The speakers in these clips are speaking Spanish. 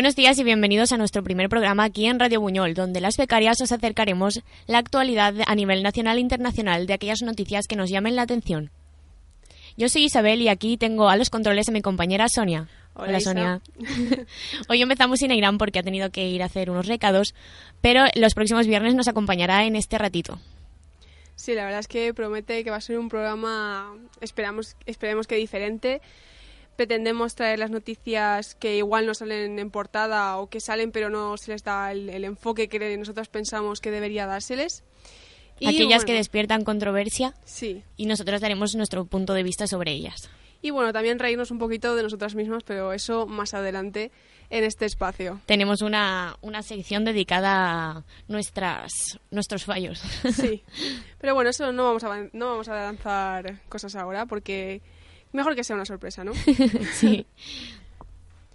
Buenos días y bienvenidos a nuestro primer programa aquí en Radio Buñol, donde las becarias os acercaremos la actualidad a nivel nacional e internacional de aquellas noticias que nos llamen la atención. Yo soy Isabel y aquí tengo a los controles a mi compañera Sonia. Hola, Sonia. Hoy empezamos sin Irán porque ha tenido que ir a hacer unos recados, pero los próximos viernes nos acompañará en este ratito. Sí, la verdad es que promete que va a ser un programa, esperamos, esperemos que diferente. Pretendemos traer las noticias que igual no salen en portada o que salen pero no se les da el, el enfoque que nosotros pensamos que debería dárseles. Y, Aquellas que despiertan controversia Sí. y nosotros daremos nuestro punto de vista sobre ellas. Y bueno, también reírnos un poquito de nosotras mismas, pero eso más adelante en este espacio. Tenemos una, una sección dedicada a nuestras, nuestros fallos. Sí. Pero bueno, eso no vamos a, no vamos a lanzar cosas ahora porque mejor que sea una sorpresa, ¿no? sí.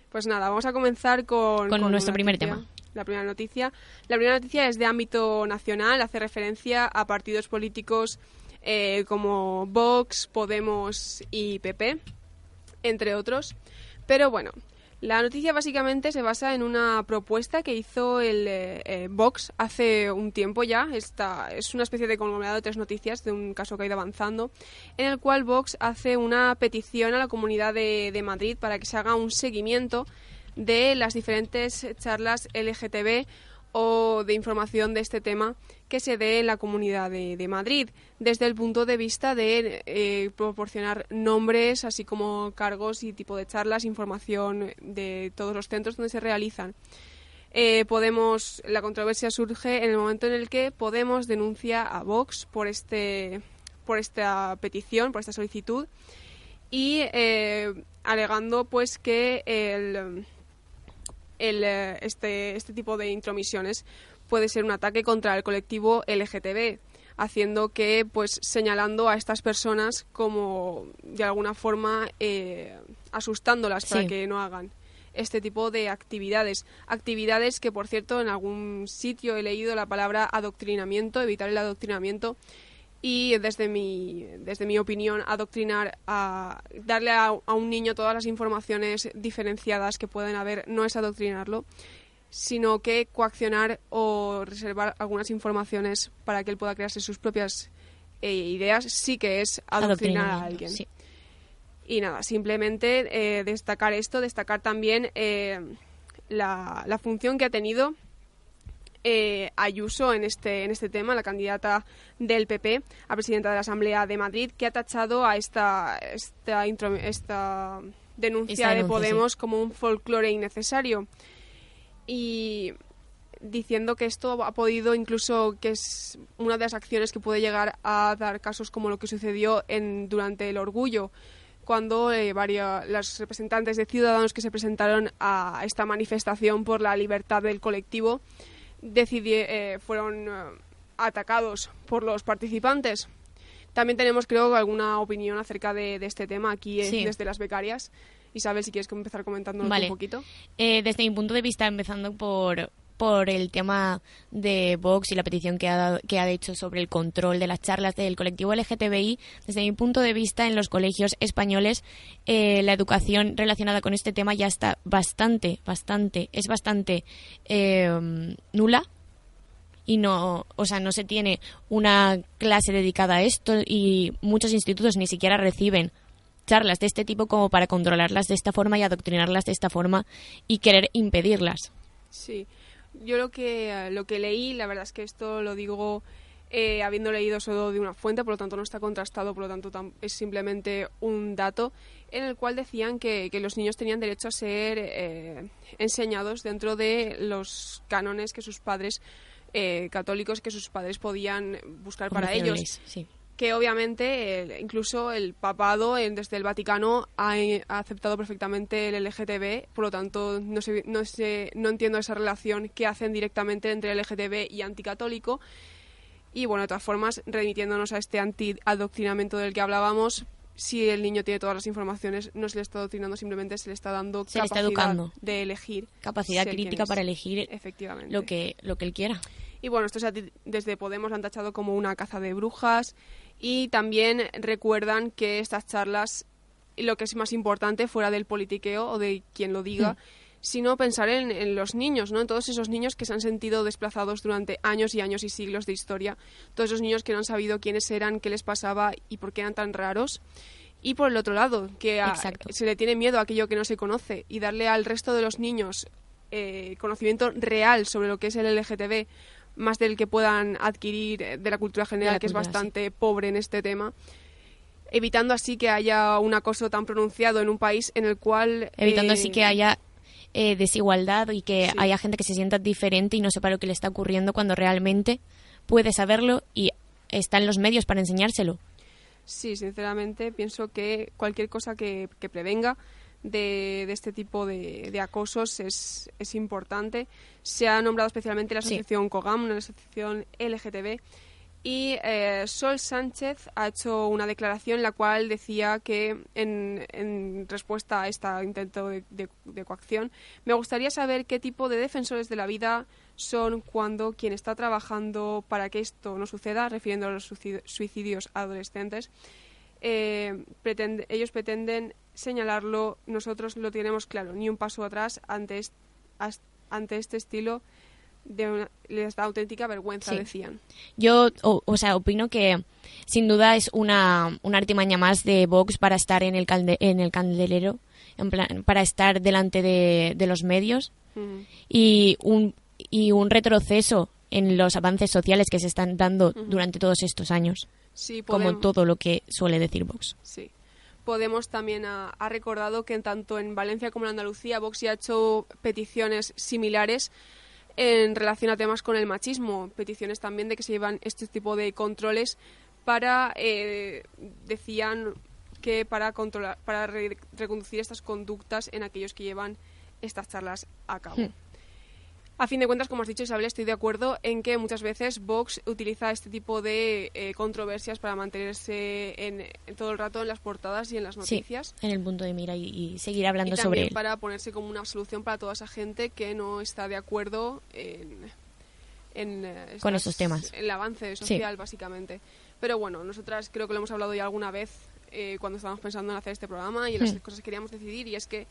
Pues nada, vamos a comenzar con, Con nuestro primer noticia. tema. La primera noticia. La primera noticia es de ámbito nacional, hace referencia a partidos políticos eh, como Vox, Podemos y PP, entre otros. Pero bueno, la noticia básicamente se basa en una propuesta que hizo el eh, eh, Vox hace un tiempo ya. Esta es una especie de conglomerado de tres noticias de un caso que ha ido avanzando, en el cual Vox hace una petición a la Comunidad de, de Madrid para que se haga un seguimiento de las diferentes charlas LGTB o de información de este tema que se dé en la Comunidad de, de Madrid, desde el punto de vista de eh, proporcionar nombres, así como cargos y tipo de charlas, información de todos los centros donde se realizan. Eh, Podemos, la controversia surge en el momento en el que Podemos denuncia a Vox por este, por esta petición, por esta solicitud y eh, alegando pues que el el, este, este tipo de intromisiones puede ser un ataque contra el colectivo LGTB, haciendo que, pues, señalando a estas personas como, de alguna forma, eh, asustándolas para Sí. que no hagan este tipo de actividades. Actividades que, por cierto, en algún sitio he leído la palabra adoctrinamiento, evitar el adoctrinamiento, y desde mi, desde mi opinión, adoctrinar, a darle a, a un niño todas las informaciones diferenciadas que pueden haber, no es adoctrinarlo, sino que coaccionar o reservar algunas informaciones para que él pueda crearse sus propias eh, ideas, sí que es adoctrinar a alguien. sí. Y nada, simplemente eh, destacar esto, destacar también eh, la, la función que ha tenido eh, Ayuso en este, en este tema, la candidata del PP a presidenta de la Asamblea de Madrid, que ha tachado a esta, esta, intro- esta denuncia Esta de Podemos como un folclore innecesario. Y diciendo que esto ha podido incluso que es una de las acciones que puede llegar a dar casos como lo que sucedió en durante el orgullo cuando eh, varios las representantes de ciudadanos que se presentaron a esta manifestación por la libertad del colectivo decidi- eh, fueron eh, atacados por los participantes. También tenemos, creo, alguna opinión acerca de, de este tema aquí Sí. desde las becarias. Isabel, si quieres empezar comentándonos Vale. un poquito. Eh, desde mi punto de vista, empezando por, por el tema de Vox y la petición que ha, dado- que ha hecho sobre el control de las charlas del colectivo LGTBI, desde mi punto de vista, en los colegios españoles, eh, la educación relacionada con este tema ya está bastante, bastante, es bastante eh, nula. y no, o sea, no se tiene una clase dedicada a esto y muchos institutos ni siquiera reciben charlas de este tipo como para controlarlas de esta forma y adoctrinarlas de esta forma y querer impedirlas. Sí, yo lo que, lo que leí, la verdad es que esto lo digo eh, habiendo leído solo de una fuente, por lo tanto no está contrastado, por lo tanto es simplemente un dato en el cual decían que, los niños tenían derecho a ser eh, enseñados dentro de los cánones que sus padres eh, católicos que sus padres podían buscar para ellos. Que obviamente incluso el papado desde el Vaticano ha, aceptado perfectamente el LGTB, por lo tanto no, sé, no, sé, no entiendo esa relación que hacen directamente entre LGTB y anticatólico. Y bueno, de todas formas, remitiéndonos a este anti-adoctrinamiento del que hablábamos, si el niño tiene todas las informaciones, no se le está adoctrinando, simplemente se le está dando capacidad de elegir. Capacidad crítica para elegir Efectivamente. Lo, que, lo que él quiera. Y bueno, esto desde Podemos lo han tachado como una caza de brujas y también recuerdan que estas charlas, lo que es más importante fuera del politiqueo o de quien lo diga, hmm sino pensar en, los niños, ¿no? En todos esos niños que se han sentido desplazados durante años y años y siglos de historia, todos esos niños que no han sabido quiénes eran, qué les pasaba y por qué eran tan raros. Y por el otro lado, que se le tiene miedo a aquello que no se conoce y darle al resto de los niños eh, conocimiento real sobre lo que es el LGTB, más del que puedan adquirir eh, de la cultura general, que es bastante pobre en este tema evitando así que haya un acoso tan pronunciado en un país en el cual... Evitando así que eh, haya eh, desigualdad y que haya gente que se sienta diferente y no sepa lo que le está ocurriendo cuando realmente puede saberlo y está en los medios para enseñárselo. Sí, sinceramente pienso que cualquier cosa que, prevenga de, este tipo de, acosos es, es, importante. Se ha nombrado especialmente la asociación COGAM, una asociación LGTB, y eh, Sol Sánchez ha hecho una declaración en la cual decía que en, respuesta a este intento de, coacción, me gustaría saber qué tipo de defensores de la vida son cuando quien está trabajando para que esto no suceda, refiriendo a los suicidios adolescentes, eh, ellos pretenden señalarlo, nosotros lo tenemos claro, ni un paso atrás ante, ante este estilo de les da auténtica vergüenza, decían. Yo, o, sea, opino que sin duda es una, una artimaña más de Vox para estar en el, en el candelero, en plan, para estar delante de, los medios y, un, y un retroceso en los avances sociales que se están dando durante todos estos años, como todo lo que suele decir Vox. Sí. Podemos también ha, recordado que tanto en Valencia como en Andalucía Vox ya ha hecho peticiones similares en relación a temas con el machismo, peticiones también de que se llevan este tipo de controles para, eh, decían que para controlar, para reconducir estas conductas en aquellos que llevan estas charlas a cabo. Hmm. A fin de cuentas, como has dicho Isabel, estoy de acuerdo en que muchas veces Vox utiliza este tipo de eh, controversias para mantenerse en, todo el rato en las portadas y en las noticias. Sí, en el punto de mira y, seguir hablando y sobre él. para ponerse como una solución para toda esa gente que no está de acuerdo en, eh, con estos temas. En el avance social, básicamente. Pero bueno, nosotras creo que lo hemos hablado ya alguna vez eh, cuando estábamos pensando en hacer este programa y en las hmm. cosas que queríamos decidir y es que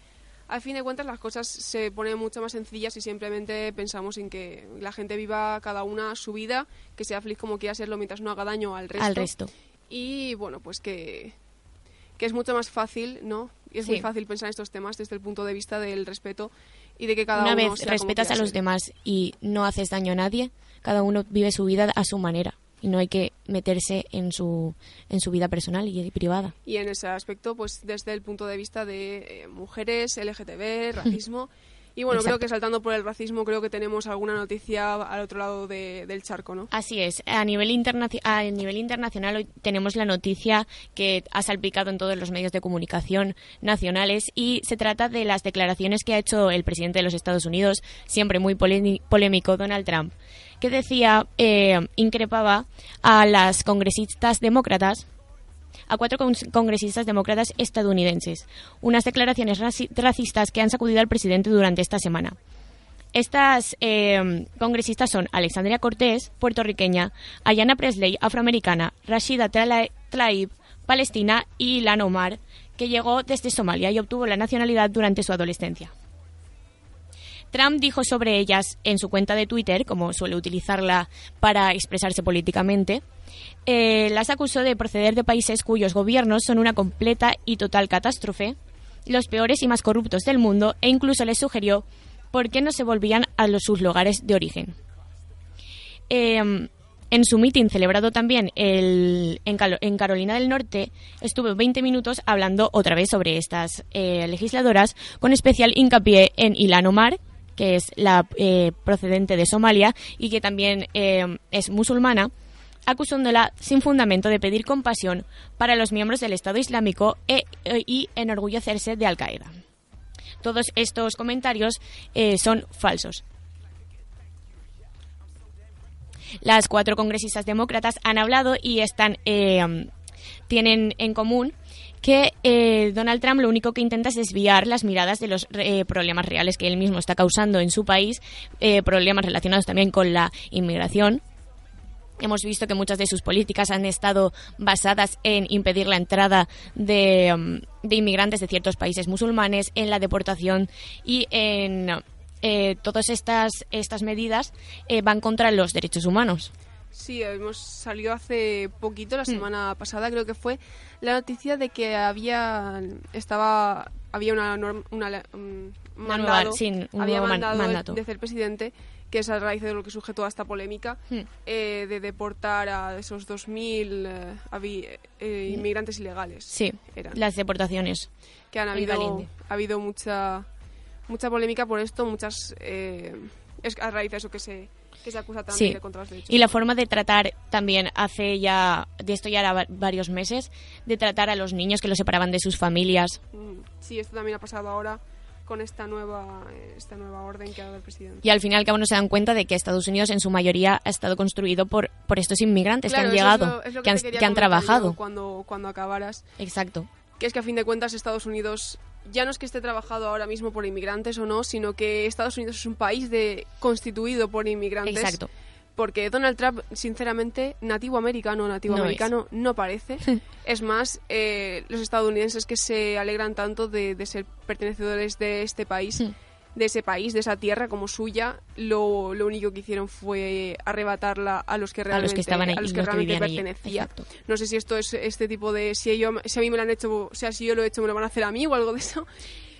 al fin de cuentas las cosas se ponen mucho más sencillas si simplemente pensamos en que la gente viva cada una su vida, que sea feliz como quiera serlo mientras no haga daño al resto. Al resto. Y bueno, pues que, que es mucho más fácil, ¿no? Y es muy fácil pensar en estos temas desde el punto de vista del respeto y de que cada Una uno vez respetas a los demás y no haces daño a nadie, cada uno vive su vida a su manera y no hay que meterse en su, en su vida personal y privada. Y en ese aspecto, pues desde el punto de vista de eh, mujeres, LGTB, racismo. Y bueno, creo que saltando por el racismo, creo que tenemos alguna noticia al otro lado del charco, ¿no? Así es. A nivel, a nivel internacional hoy tenemos la noticia que ha salpicado en todos los medios de comunicación nacionales y se trata de las declaraciones que ha hecho el presidente de los Estados Unidos, siempre muy polémico, Donald Trump que decía, eh, increpaba a las congresistas demócratas a cuatro congresistas demócratas estadounidenses, unas declaraciones racistas que han sacudido al presidente durante esta semana. Estas eh, congresistas son Alexandria Cortés, puertorriqueña, Ayana Presley, afroamericana, Rashida Tlaib, palestina y Lana Omar, que llegó desde Somalia y obtuvo la nacionalidad durante su adolescencia. Trump dijo sobre ellas en su cuenta de Twitter, como suele utilizarla para expresarse políticamente, eh, las acusó de proceder de países cuyos gobiernos son una completa y total catástrofe, los peores y más corruptos del mundo, e incluso les sugirió por qué no se volvían a sus lugares de origen. Em, en su meeting celebrado también en, Carolina del Norte, estuvo 20 minutos hablando otra vez sobre estas eh, legisladoras, con especial hincapié en Ilan Omar, que es la eh, procedente de Somalia y que también em, es musulmana, acusándola sin fundamento de pedir compasión para los miembros del Estado Islámico e, e, y enorgullecerse de Al-Qaeda. Todos estos comentarios eh, son falsos. Las cuatro congresistas demócratas han hablado y están eh, tienen en común que eh, Donald Trump lo único que intenta es desviar las miradas de los problemas reales que él mismo está causando en su país, problemas relacionados también con la inmigración, Hemos visto que muchas de sus políticas han estado basadas en impedir la entrada de, um, inmigrantes de ciertos países musulmanes, en la deportación y en eh, todas estas, estas medidas eh, van contra los derechos humanos. Sí, hemos salido hace poquito, la mm. semana pasada creo que fue, la noticia de que había estaba había una, una, um, mandado, había mandado mandato. de ser presidente que es a raíz de lo que sujetó a esta polémica, hmm. eh, de deportar a esos 2.000 eh, eh, inmigrantes ilegales. Sí, las deportaciones. Que han habido, ha habido mucha, mucha polémica por esto, muchas... es a raíz de eso que se, que se acusa también de contra los derechos. Y la forma de tratar también hace ya, de esto ya era varios meses, de tratar a los niños que los separaban de sus familias. Mm, sí, esto también ha pasado ahora con esta nueva, esta nueva orden que ha dado el presidente. Y al final cabo no se dan cuenta de que Estados Unidos en su mayoría ha estado construido por, por estos inmigrantes que han llegado, que, han, que han trabajado. Cuando, cuando acabaras. Exacto. Que es que a fin de cuentas Estados Unidos ya no es que esté trabajado ahora mismo por inmigrantes o no, sino que Estados Unidos es un país de, constituido por inmigrantes. Exacto porque Donald Trump, sinceramente, nativo americano, nativo americano, no parece. es más, eh, los estadounidenses que se alegran tanto de, ser pertenecedores de este país, de ese país, de esa tierra como suya, lo, único que hicieron fue arrebatarla a los que realmente, estaban ahí, a los que realmente pertenecía. No sé si esto es este tipo de, si, ellos, si a mí me lo han hecho, o sea, si yo lo he hecho, me lo van a hacer a mí o algo de eso.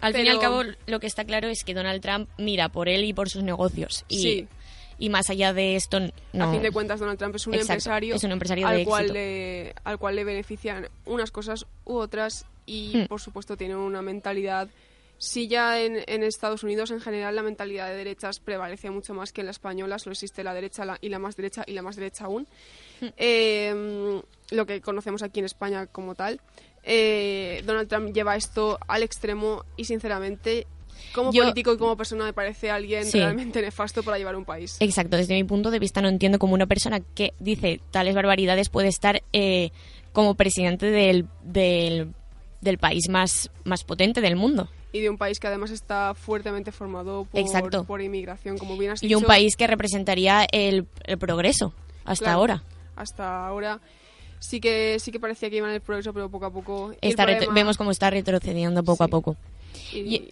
Al fin y al cabo, lo que está claro es que Donald Trump mira por él y por sus negocios. Y sí y más allá de esto no. A fin de cuentas Donald Trump es un empresario, es un empresario al, cual le, al cual le benefician unas cosas u otras y hmm. por supuesto tiene una mentalidad si ya en, en, Estados Unidos en general la mentalidad de derechas prevalece mucho más que en la española, solo existe la derecha y la más derecha y la más derecha aún, hmm. em, lo que conocemos aquí en España como tal. Eh, Donald Trump lleva esto al extremo y sinceramente como político y como persona me parece alguien realmente nefasto para llevar un país. Exacto, desde mi punto de vista no entiendo cómo una persona que dice tales barbaridades puede estar eh, como presidente del, del, país más, más potente del mundo. Y de un país que además está fuertemente formado por, por inmigración, como bien has dicho. Y un país que representaría el, progreso hasta ahora. Hasta ahora sí que sí que parecía que iba en el progreso, pero poco a poco. Vemos cómo está retrocediendo poco a poco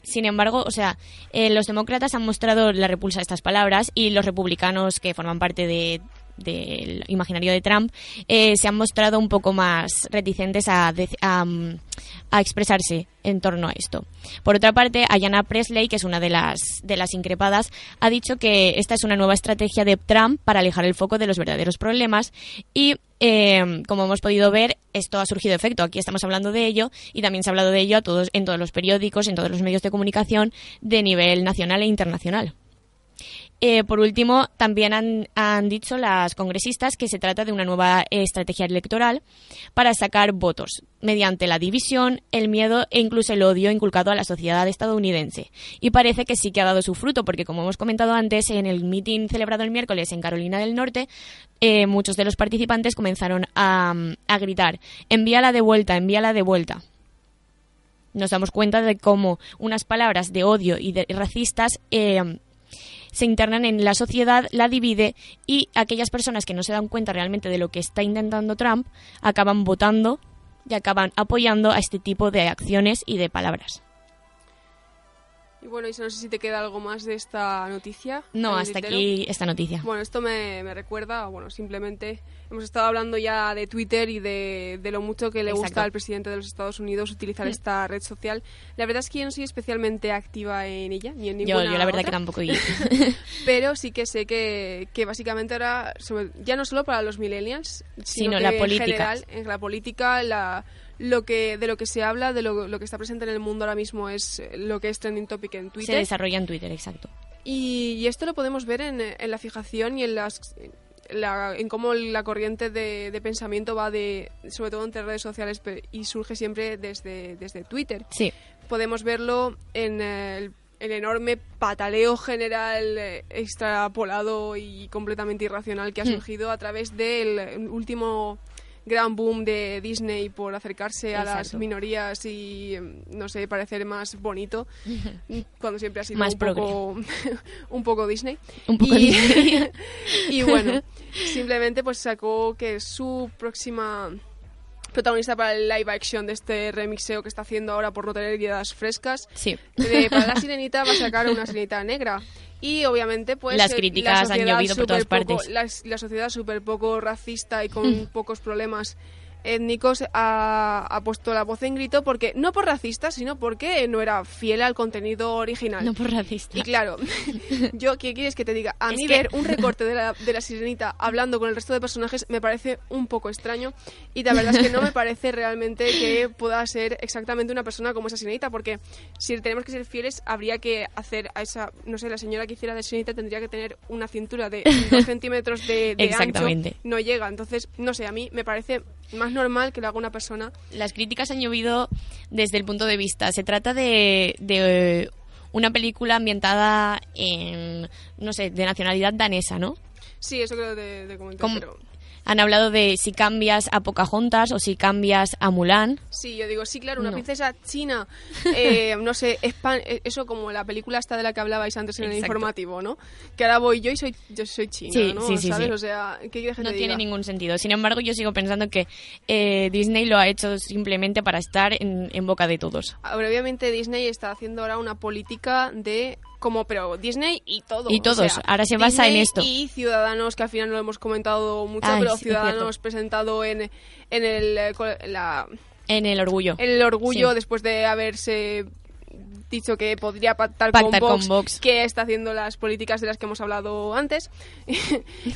sin embargo, o sea, eh, los demócratas han mostrado la repulsa a estas palabras y los republicanos que forman parte de, del imaginario de Trump eh, se han mostrado un poco más reticentes a, a, expresarse en torno a esto. Por otra parte, Ayanna Presley, que es una de las, de las increpadas, ha dicho que esta es una nueva estrategia de Trump para alejar el foco de los verdaderos problemas y eh, como hemos podido ver, esto ha surgido efecto. Aquí estamos hablando de ello y también se ha hablado de ello a todos, en todos los periódicos, en todos los medios de comunicación de nivel nacional e internacional. Eh, por último, también han, dicho las congresistas que se trata de una nueva estrategia electoral para sacar votos mediante la división, el miedo e incluso el odio inculcado a la sociedad estadounidense. Y parece que sí que ha dado su fruto, porque como hemos comentado antes, en el meeting celebrado el miércoles en Carolina del Norte, eh, muchos de los participantes comenzaron a, gritar, envíala de vuelta, envíala de vuelta nos damos cuenta de cómo unas palabras de odio y de racistas eh, se internan en la sociedad, la divide y aquellas personas que no se dan cuenta realmente de lo que está intentando Trump acaban votando y acaban apoyando a este tipo de acciones y de palabras. Y bueno, Isa, no sé si te queda algo más de esta noticia. No, hasta aquí esta noticia. Bueno, esto me, me recuerda, bueno, simplemente hemos estado hablando ya de Twitter y de, de lo mucho que le Exacto. gusta al presidente de los Estados Unidos utilizar Mm. esta red social. La verdad es que yo no soy especialmente activa en ella, ni en Yo, ninguna yo la verdad otra, que tampoco. Pero sí que sé que, que básicamente ahora, sobre- ya no solo para los millennials, sino, Sino que la en política. general, en la política, la, lo que, de lo que se habla, de lo, lo que está presente en el mundo ahora mismo es eh, lo que es trending topic en se Twitter. desarrolla en Twitter, exacto. Y, y esto lo podemos ver en, en la fijación y en las la- en cómo la corriente de, de pensamiento va de sobre todo entre redes sociales y surge siempre desde, desde Twitter. Sí, Podemos verlo en el, el enorme pataleo general eh, extrapolado y completamente irracional que ha Hmm. surgido a través del último gran boom de Disney por acercarse a las minorías y em, no sé parecer más bonito cuando siempre ha sido Más un poco un poco Disney. Un poco y, Disney. y bueno simplemente pues sacó que su próxima protagonista para el live action de este remixeo que está haciendo ahora por no tener ideas frescas Sí. de- para la sirenita va a sacar una sirenita negra y obviamente pues Las eh, críticas la han sociedad llovido por todas partes. la, la sociedad súper poco racista y con pocos problemas étnicos ha, ha puesto la voz en grito porque no por racista sino porque no era fiel al contenido original No por racista. y claro, yo, ¿qué quieres que te diga? A Es mí que- ver un recorte de la, de la sirenita hablando con el resto de personajes me parece un poco extraño y la verdad es que no me parece realmente que pueda ser exactamente una persona como esa sirenita porque si tenemos que ser fieles habría que hacer a esa, no sé, la señora que hiciera de sirenita tendría que tener una cintura de dos centímetros de, de Exactamente. ancho, no llega, entonces, no sé, a mí me parece más normal que lo haga una persona Las críticas han llovido desde el punto de vista. Se trata de, de una película ambientada en, no sé, de nacionalidad danesa, ¿no? Sí, eso creo te comenté, Como- pero... Han hablado de si cambias a Pocahontas o si cambias a Mulan. Sí, yo digo, sí, claro, una No. princesa china, eh, no sé, espan- eh, eso como la película esta de la que hablabais antes en el informativo, ¿no? Que ahora voy yo y soy, yo soy china, Sí, ¿no? sí, sí, ¿Sabes? O sea, ¿qué No tiene diga? ningún sentido. Sin embargo, yo sigo pensando que eh, Disney lo ha hecho simplemente para estar en, en boca de todos. Ahora, obviamente Disney está haciendo ahora una política de como pero Disney y todo Y o todos, sea, ahora se basa en esto. y Ciudadanos que al final no lo hemos comentado mucho Ay, pero. Ciudadanos presentado en en el eh, la En el orgullo. en el orgullo Sí. después de haberse dicho que podría pactar, Pactar con, con Vox, que está haciendo las políticas de las que hemos hablado antes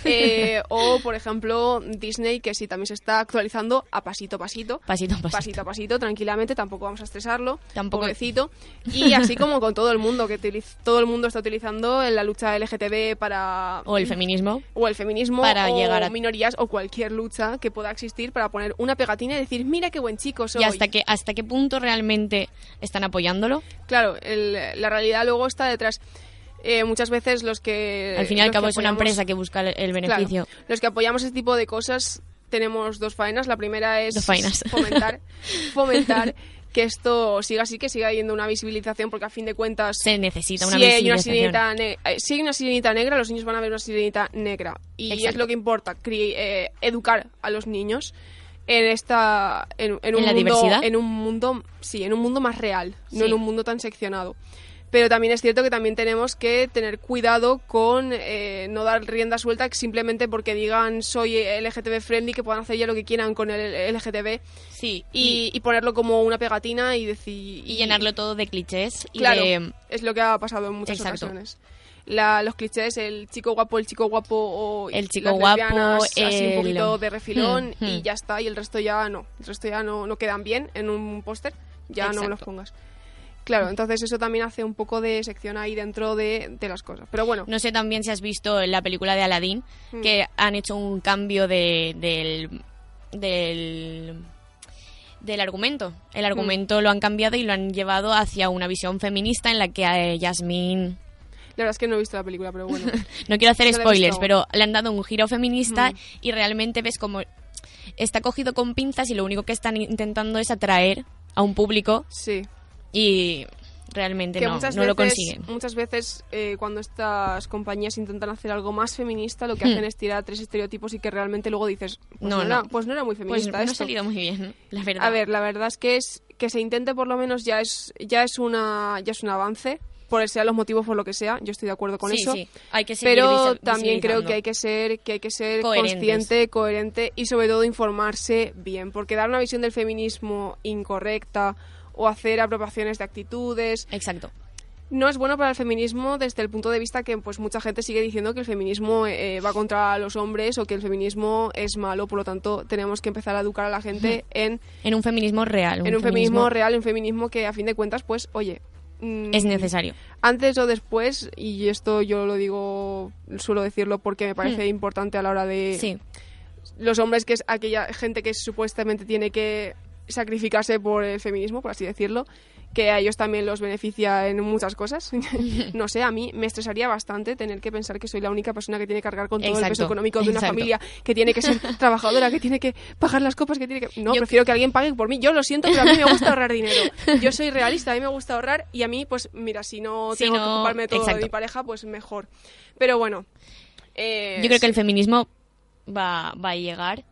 Eh, o por ejemplo Disney que sí también se está actualizando a pasito a pasito Pasito a pasito. pasito a pasito, tranquilamente, tampoco vamos a estresarlo, Tampoco- pobrecito. Y así como con todo el mundo, que todo el mundo está utilizando en la lucha LGTB para... O el feminismo. o el feminismo, para o llegar a- minorías, o cualquier lucha que pueda existir para poner una pegatina y decir, mira qué buen chico soy. Y hasta, que, hasta qué punto realmente están apoyándolo. Claro, el- la realidad luego está detrás. Eh, muchas veces los que... Al fin y al cabo es una empresa que busca el, el Claro, beneficio. los que apoyamos ese tipo de cosas tenemos dos faenas. La primera es fomentar, fomentar que esto siga así, que siga habiendo una visibilización, porque a fin de cuentas, Se necesita una si hay una, visibilización. sirenita eh, si hay una sirenita negra, los niños van a ver una sirenita negra. Y es Exacto. lo que importa, eh, educar a los niños en esta en, en un ¿En la mundo diversidad? en un mundo sí en un mundo más real no en un mundo tan seccionado pero también es cierto que también tenemos que tener cuidado con eh, no dar rienda suelta simplemente porque digan soy LGTB friendly que puedan hacer ya lo que quieran con el LGTB Sí, y, y ponerlo como una pegatina y decir y llenarlo todo de clichés claro de... es lo que ha pasado en muchas Exacto. ocasiones La- los clichés el chico guapo el chico guapo o El chico las guapo, así un el- poquito de refilón Hmm, y hmm. ya está y el resto ya no el resto ya no, no quedan bien en un póster ya no me los pongas Claro, entonces eso también hace un poco de sección ahí dentro de, de las cosas. Pero bueno, No sé también si has visto en la película de Aladdin Mm. que han hecho un cambio de, del, del del argumento. El Mm. argumento lo han cambiado y lo han llevado hacia una visión feminista en la que Yasmín la verdad es que no he visto la película, pero bueno. no quiero hacer No spoilers, pero le han dado un giro feminista Mm. y realmente ves como está cogido con pinzas y lo único que están intentando es atraer a un público Sí. y realmente que no, veces, lo consiguen. Muchas veces eh, cuando estas compañías intentan hacer algo más feminista, lo que Hmm. hacen es tirar tres estereotipos y que realmente luego dices, pues no, No, era, no. pues no era muy Pues feminista no ha salido muy bien, la verdad. A ver, la verdad es que es que se intente por lo menos ya es ya es una ya es un avance por sean los motivos por lo que sea, yo estoy de acuerdo con Sí, eso. sí, hay que pero también creo que hay que ser que hay que ser Coherentes. consciente, coherente y sobre todo informarse bien, porque dar una visión del feminismo incorrecta o hacer apropiaciones de actitudes Exacto. no es bueno para el feminismo desde el punto de vista que pues mucha gente sigue diciendo que el feminismo eh, va contra los hombres o que el feminismo es malo, por lo tanto tenemos que empezar a educar a la gente en, En un feminismo real. en un feminismo real, un feminismo que a fin de cuentas pues oye Es necesario. antes o después, y esto yo lo digo, suelo decirlo porque me parece importante a la hora de Sí, los hombres, que es aquella gente que supuestamente tiene que sacrificarse por el feminismo, por así decirlo, que a ellos también los beneficia en muchas cosas. no sé, a mí me estresaría bastante tener que pensar que soy la única persona que tiene que cargar con todo el peso económico de una exacto. familia, que tiene que ser trabajadora, que tiene que pagar las copas, que tiene que... No, Yo- prefiero que alguien pague por mí. Yo lo siento, pero a mí me gusta ahorrar dinero. Yo soy realista, a mí me gusta ahorrar y a mí, pues mira, si no Si tengo que ocuparme de todo de mi pareja, pues mejor. Pero bueno. eh, yo creo que el sí, feminismo va, va a llegar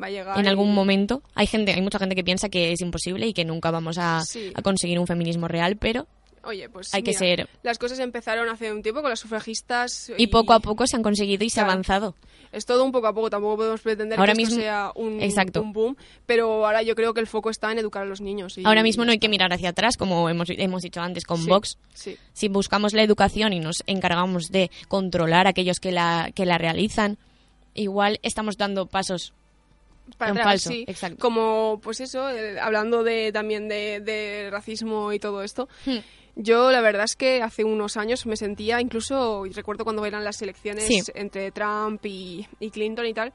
va a llegar en algún y- momento. Hay gente, hay mucha gente que piensa que es imposible y que nunca vamos a, Sí. a conseguir un feminismo real, pero Oye, pues hay que ser- Las cosas empezaron hace un tiempo con las sufragistas. y poco a poco se han conseguido y se ha avanzado. Es todo un poco a poco, tampoco podemos pretender Ahora que esto mismo- sea un, Exacto. un boom, pero ahora yo creo que el foco está en educar a los niños. y- Ahora mismo no hay que mirar hacia atrás, como hemos, hemos dicho antes con Sí, Vox. Sí, Si buscamos la educación y nos encargamos de controlar a aquellos que la, que la realizan, igual estamos dando pasos para En atrás, falso, sí. exacto. Como, pues eso, eh, hablando de, también de, de racismo y todo esto. Hmm. Yo la verdad es que hace unos años me sentía, incluso recuerdo cuando eran las elecciones Sí. entre Trump y, y Clinton y tal,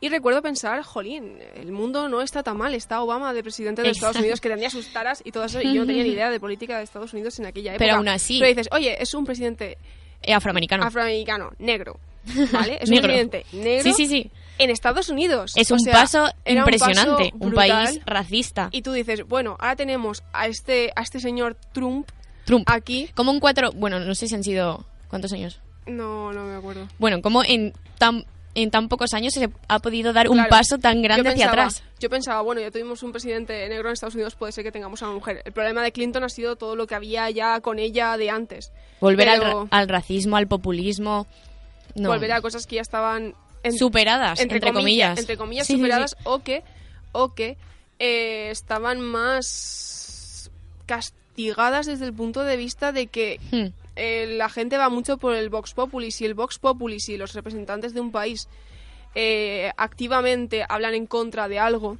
y recuerdo pensar, jolín, el mundo no está tan mal, está Obama de presidente de Estados. Unidos que tenía sus taras y todo eso, y yo no tenía ni idea de política de Estados Unidos en aquella época. Pero aún así- Pero dices, oye, es un presidente eh, afroamericano. afroamericano, negro, ¿vale? Es un Negro. presidente negro Sí, sí, sí. En Estados Unidos. Es O un sea, paso un impresionante. paso Un, país racista. Y tú dices, bueno, ahora tenemos a este, a este señor Trump Trump. aquí. Como en cuatro. Bueno, no sé si han sido. ¿Cuántos años? No, no me acuerdo. Bueno, como en tan, en tan pocos años se ha podido dar un paso tan grande yo hacia pensaba- atrás. Yo pensaba, bueno, ya tuvimos un presidente negro en Estados Unidos, puede ser que tengamos a una mujer. El problema de Clinton ha sido todo lo que había ya con ella de antes. Volver al, Pero ra- al racismo, al populismo. No. Volver a cosas que ya estaban en- superadas, entre, comillas. entre comillas Sí, sí, sí. superadas o que o que eh, estaban más castigadas desde el punto de vista de que Hmm. eh, la gente va mucho por el Vox Populi. Si el Vox Populi, si los representantes de un país eh, activamente hablan en contra de algo,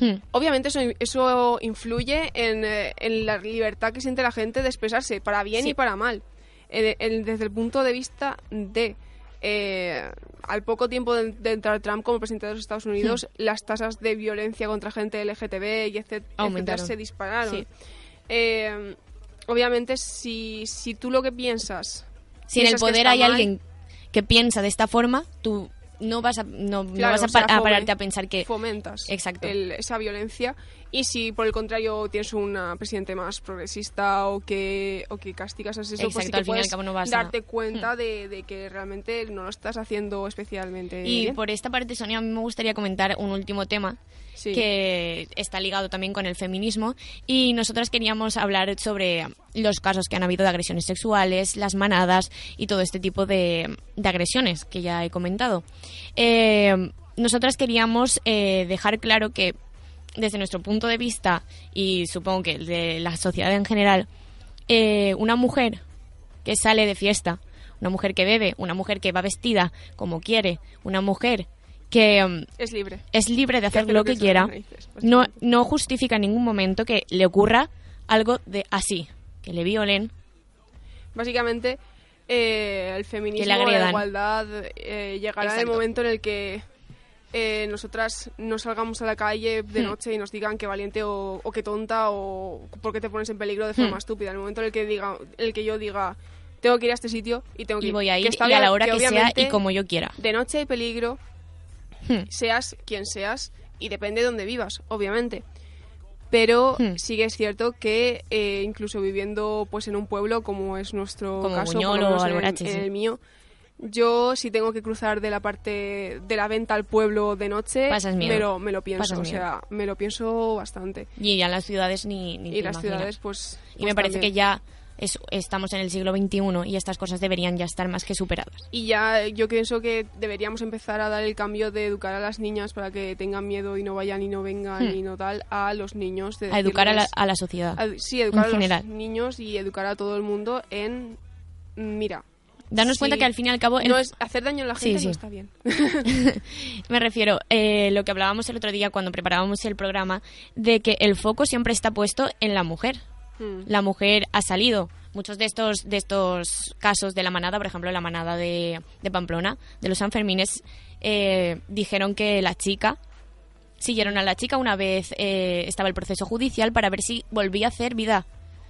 Hmm. obviamente eso, eso influye en, en la libertad que siente la gente de expresarse, para bien Sí. y para mal. Desde el punto de vista de, eh, al poco tiempo de, de entrar Trump como presidente de los Estados Unidos, las tasas de violencia contra gente LGTB y etc- etcétera se dispararon. Sí. Eh, obviamente, si, si tú lo que piensas... Si en el poder hay mal, alguien que piensa de esta forma, tú no vas a, no, vas a, o sea, pa- a pararte a pensar que... fomentas Exacto. el- esa violencia y si por el contrario tienes un presidente más progresista o que o que castigas a eso pues Exacto, sí que y al puedes cabo no vas a- darte cuenta de, de que realmente no lo estás haciendo especialmente Y bien. por esta parte, Sonia, a mí me gustaría comentar un último tema Sí. que está ligado también con el feminismo y nosotras queríamos hablar sobre los casos que han habido de agresiones sexuales, las manadas y todo este tipo de, de agresiones que ya he comentado. Eh, nosotras queríamos eh, dejar claro que desde nuestro punto de vista y supongo que el de la sociedad en general, eh, una mujer que sale de fiesta, una mujer que bebe, una mujer que va vestida como quiere, una mujer que mm, es libre. es libre de hacer hace lo que quiera, narices, no, no justifica en ningún momento que le ocurra algo de así, que le violen. básicamente eh, el feminismo la igualdad eh, llegará el momento en el que eh, nosotras no salgamos a la calle de Hmm. noche y nos digan que valiente o, o que tonta o por qué te pones en peligro de forma Hmm. estúpida. En el momento en el que diga, el que yo diga tengo que ir a este sitio y tengo que Y ir. voy a Que ir y a la hora que, sea y como yo quiera. De noche hay peligro, Hmm. seas quien seas y depende de dónde vivas, obviamente. Pero Hmm. sí que es cierto que eh, incluso viviendo pues en un pueblo como es nuestro Como caso, o en en el mío, yo si tengo que cruzar de la parte de la venta al pueblo de noche, Pasas miedo. me lo, me lo pienso, o sea, me lo pienso bastante. Y ya en las ciudades ni, ni Y te las imaginas. ciudades pues... Y pues me parece también. que ya es- estamos en el siglo XXI y estas cosas deberían ya estar más que superadas. Y ya yo pienso que deberíamos empezar a dar el cambio de educar a las niñas para que tengan miedo y no vayan y no vengan Hmm. y no tal a los niños. de A educar a la, a la sociedad. a- sí, educar en a general. los niños y educar a todo el mundo en mira. Darnos sí, cuenta que al fin y al cabo... el- no es hacer daño a la Sí, gente sí. no está bien. Me refiero, eh, lo que hablábamos el otro día cuando preparábamos el programa, de que el foco siempre está puesto en la mujer. Hmm. La mujer ha salido. Muchos de estos, de estos casos de la manada, por ejemplo, la manada de, de Pamplona, de los Sanfermines, eh, dijeron que la chica, siguieron a la chica una vez eh, estaba el proceso judicial para ver si volvía a hacer vida,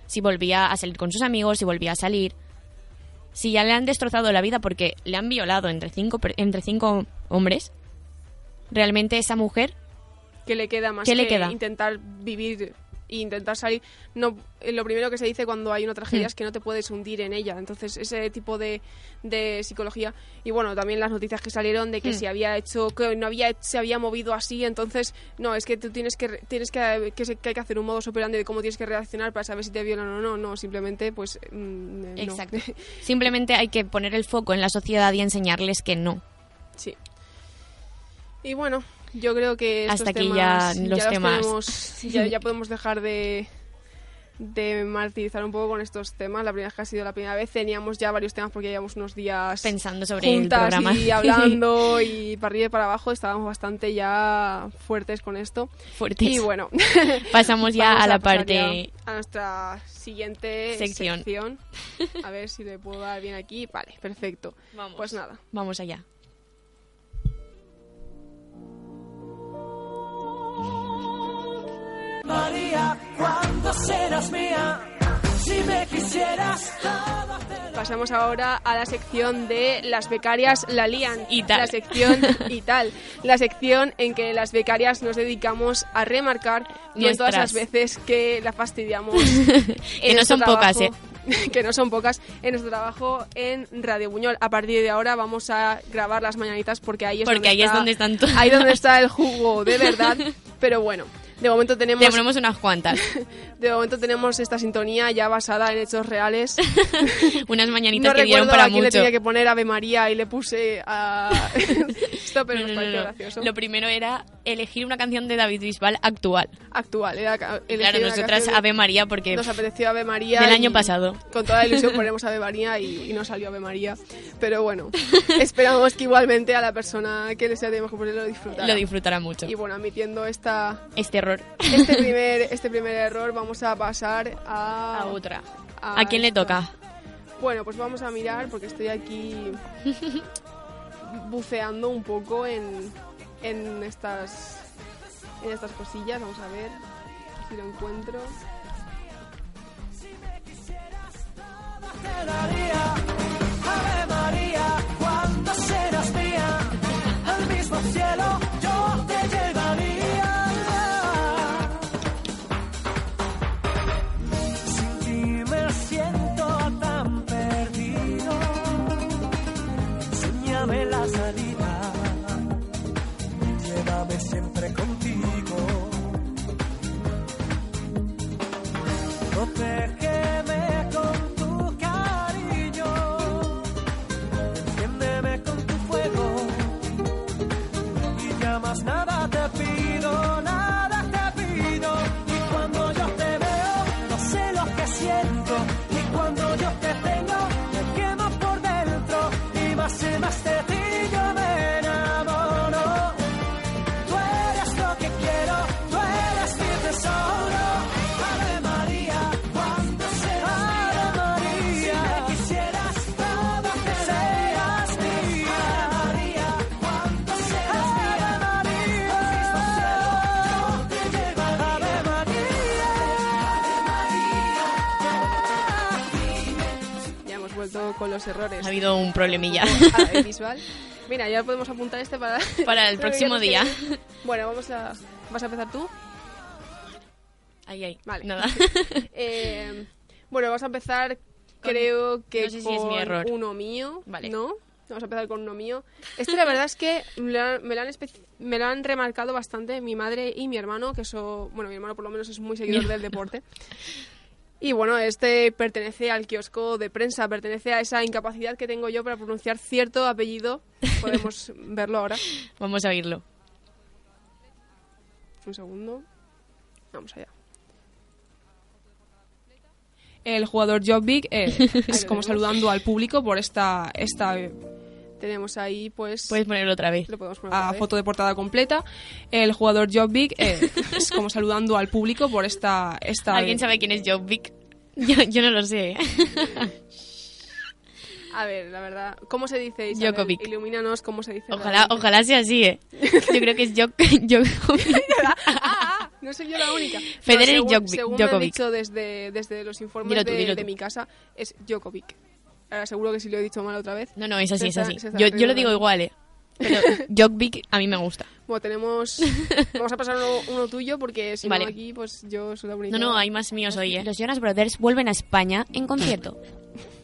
si volvía a salir con sus amigos, si volvía a salir. Si ya le han destrozado la vida porque le han violado entre cinco, entre cinco hombres, realmente esa mujer ¿Qué le queda más ¿Qué que le queda? intentar vivir e intentar salir? No, eh, lo primero que se dice cuando hay una tragedia Hmm. es que no te puedes hundir en ella. Entonces, ese tipo de, de psicología y bueno, también las noticias que salieron de que Hmm. se había hecho que no había se había movido así, entonces no, es que tú tienes que tienes que que, hay que hacer un modo operandi de cómo tienes que reaccionar para saber si te violan o no, no, simplemente pues mm, no. Exacto. Simplemente hay que poner el foco en la sociedad y enseñarles que no. Sí. Y bueno, yo creo que Hasta aquí temas ya los temas. tenemos- ya, ya podemos dejar de, de martirizar un poco con estos temas. La primera vez que ha sido la primera vez teníamos ya varios temas porque llevamos unos días Pensando sobre el programa. y hablando y para arriba y para abajo. Estábamos bastante ya fuertes con esto. Fuertes. Y bueno, Pasamos ya a la parte... a nuestra siguiente Sección. sección. A ver si le puedo dar bien aquí. Vale, perfecto. Vamos. Pues nada. Vamos allá. María, ¿cuándo serás mía? Si me quisieras, todo Pasamos ahora a la sección de las becarias la lían. Y tal. La sección y tal. La sección en que las becarias nos dedicamos a remarcar bien todas las veces que la fastidiamos. Que no son pocas, trabajo- que no son pocas en nuestro trabajo en Radio Buñol. A partir de ahora vamos a grabar las mañanitas porque ahí es Porque donde ahí es donde están to- ahí donde está el jugo de verdad. Pero bueno, de momento tenemos Te ponemos unas cuantas. de momento tenemos esta sintonía ya basada en hechos reales. unas mañanitas No que dieron para a quién le mucho. tenía que poner Ave María y le puse a... Esto pero No, nos no, gracioso. Lo primero era elegir una canción de David Bisbal actual. Actual, era Claro, nosotras Ave María porque Nos apeteció Ave María. del año pasado. Con toda la ilusión ponemos Ave María y, y no salió Ave María. Pero bueno, esperamos que igualmente a la persona que le sea de mejor ponerlo lo disfrutará. lo disfrutará mucho. Y bueno, admitiendo esta, Este error. este, primer, este primer error, vamos a pasar a... A otra. a ¿A quién le toca? Bueno, pues vamos a mirar porque estoy aquí buceando un poco en, en estas en estas cosillas. Vamos a ver si lo encuentro. Ave María, ¿cuándo serás mía? Al mismo cielo con los errores. Ha habido un problemilla. Ah, visual. Mira, ya podemos apuntar este para, Para el próximo día. Bueno, vamos a. ¿Vas a empezar tú? Ahí, ahí. Vale. Nada. Eh, bueno, vamos a empezar, creo que no sé si es con mi error. uno mío. Vale. ¿No? Vamos a empezar con uno mío. Este, la verdad es que me lo han, me lo han me lo han remarcado bastante mi madre y mi hermano, que eso, bueno, mi hermano por lo menos es muy seguidor del deporte. Y bueno, este pertenece al kiosco de prensa, pertenece a esa incapacidad que tengo yo para pronunciar cierto apellido. Podemos verlo ahora. Vamos a oírlo. Un segundo. Vamos allá. El jugador Jobbik eh, es como saludando al público por esta, esta tenemos ahí pues Puedes ponerlo otra vez. lo podemos poner a foto de portada completa. El jugador Jobbik eh, es como saludando al público por esta esta ¿Alguien sabe quién es Jobbik? Yo, yo no lo sé. ¿eh? A ver, la verdad, ¿cómo se dice Isabel? Djokovic. Ilumínanos cómo se dice. Ojalá, ojalá sea así, ¿eh? Yo creo que es Jok- Djokovic. ah, ah, no soy yo la única. No, Federer según, Djokovic- según me han dicho desde, desde los informes Dilo tú, de, dilo de mi casa, es Djokovic. Ahora seguro que si lo he dicho mal otra vez. No, no, es así, es así. Yo, yo lo digo igual, ¿eh? Pero a mí me gusta. Bueno, tenemos... Vamos a pasar uno, uno tuyo porque si Vale. no aquí, pues yo soy la única. No, no, hay más míos hoy, ¿eh? Los Jonas Brothers vuelven a España en concierto.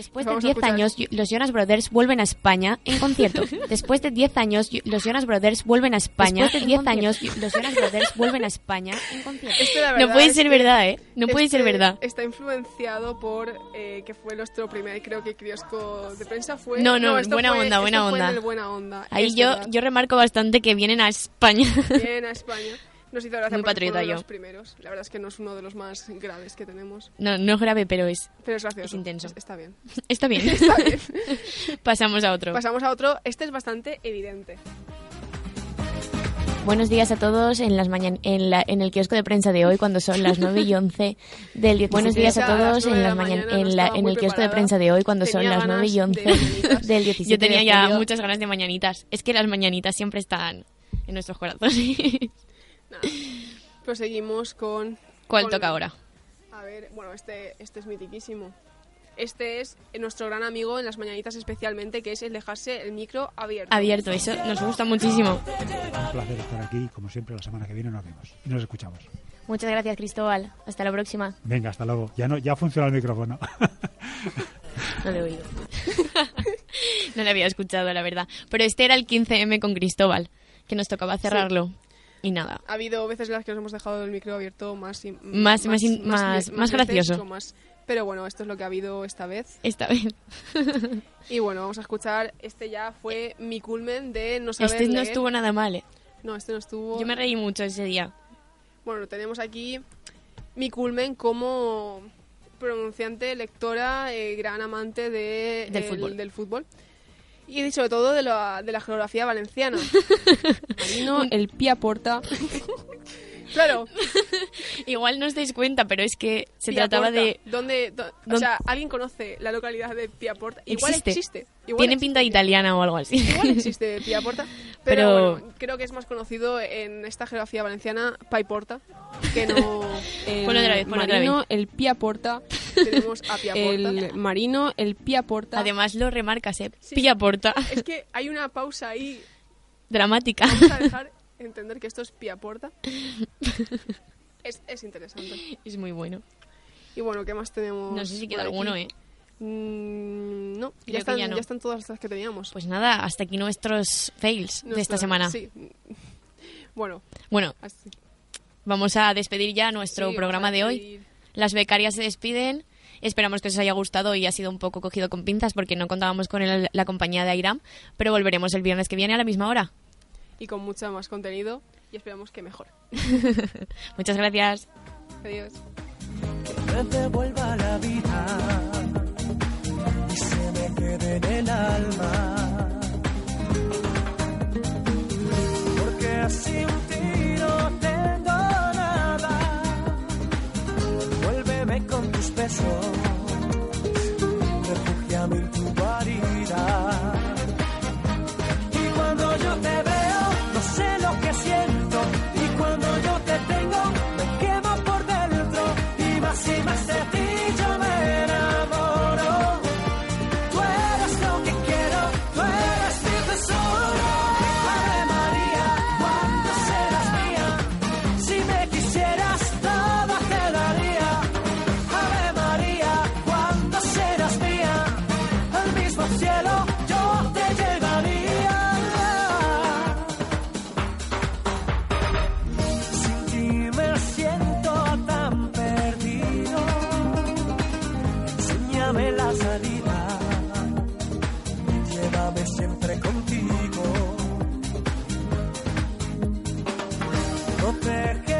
Después de Vamos a 10 escuchar. años, los Jonas Brothers vuelven a España en concierto. Después de 10 años, los Jonas Brothers vuelven a España. Después de 10 años, los Jonas Brothers vuelven a España en concierto. Este, No puede ser que verdad, ¿eh? No puede ser este verdad. Está influenciado por eh, que fue nuestro primer, creo que kiosco de prensa fue. No, no, esto buena fue- onda, buena esto fue en onda. el buena onda. Ahí yo, verdad. yo remarco bastante que vienen a España. Bien a España. Nos hizo gracia Muy porque fue uno patriota de yo. los primeros. La verdad es que no es uno de los más graves que tenemos. No, no es grave, pero es. Pero es gracioso. Es intenso. Es- Está bien. Está bien. Está bien. Pasamos a otro. Pasamos a otro. Este es bastante evidente. Buenos días a todos en, las mañan en, la- en el kiosco de prensa de hoy, cuando son las 9 y 11 del 10. Buenos días a todos 9 en, las la mañan en, la- en el kiosco de prensa de hoy, cuando son las 9 y ganas de 11 mañanitas. del 17 Yo tenía de ya julio. muchas ganas de mañanitas. Es que las mañanitas siempre están en nuestros corazones. Nada. Proseguimos con. ¿Cuál con- toca ahora? A ver, bueno, este, este es mitiquísimo. Este es nuestro gran amigo en las mañanitas especialmente, que es el dejarse el micro abierto. Abierto, eso nos gusta muchísimo. Un placer estar aquí. Como siempre, la semana que viene nos vemos y nos escuchamos. Muchas gracias, Cristóbal. Hasta la próxima. Venga, hasta luego. Ya no, ya funciona el micrófono. No le he oído. no le había escuchado, la verdad. Pero este era el 15M con Cristóbal, que nos tocaba cerrarlo. Y nada. Ha habido veces en las que nos hemos dejado el micro abierto más... y- Más- más más- más gracioso. más- Pero bueno, esto es lo que ha habido esta vez. Esta vez. Y bueno, vamos a escuchar. Este ya fue mi culmen de no saber Este no leer. estuvo nada mal, ¿eh? No, este no estuvo... Yo me reí mucho ese día. Bueno, tenemos aquí mi culmen como pronunciante, lectora, eh, gran amante de, Del el- fútbol. del fútbol. Y sobre todo de la, de la geografía valenciana. Marino, el Pia Porta. claro, Igual no os dais cuenta, pero es que se trataba de... ¿Dónde, do- o ¿Dónde- sea, ¿alguien conoce la localidad de Pia Porta? Igual Existe. existe. Igual Tiene existe. pinta de italiana o algo así. Igual existe Pia Porta, pero, Pero- bueno, creo que es más conocido en esta geografía valenciana Pai Porta que no el Ponlo otra vez, otra marino, vez. el Pia Porta. Tenemos a Pia Porta. El marino, el Pia Porta. Además lo remarcas, ¿eh? Sí. Pilla porta. Es que hay una pausa ahí. Dramática. Vamos a dejar entender que esto es Pia Porta. Es, es interesante. es muy bueno. Y bueno, ¿qué más tenemos? No sé si queda alguno, ¿eh? Mm, no, ya están, ya no. ya están todas las que teníamos. Pues nada, hasta aquí nuestros fails de esta semana. Sí. Bueno, Bueno, así. vamos a despedir ya nuestro Sí, programa de hoy. Las becarias se despiden. Esperamos que os haya gustado y ha sido un poco cogido con pinzas porque no contábamos con el- la compañía de Airam, pero volveremos el viernes que viene a la misma hora. Y con mucha más contenido. Y esperamos que mejor. Muchas gracias. Adiós. me devuelva la vida y se me quede en el alma. Porque sin ti no tengo nada. Vuélveme con tus besos, refúgiame en tu proteger.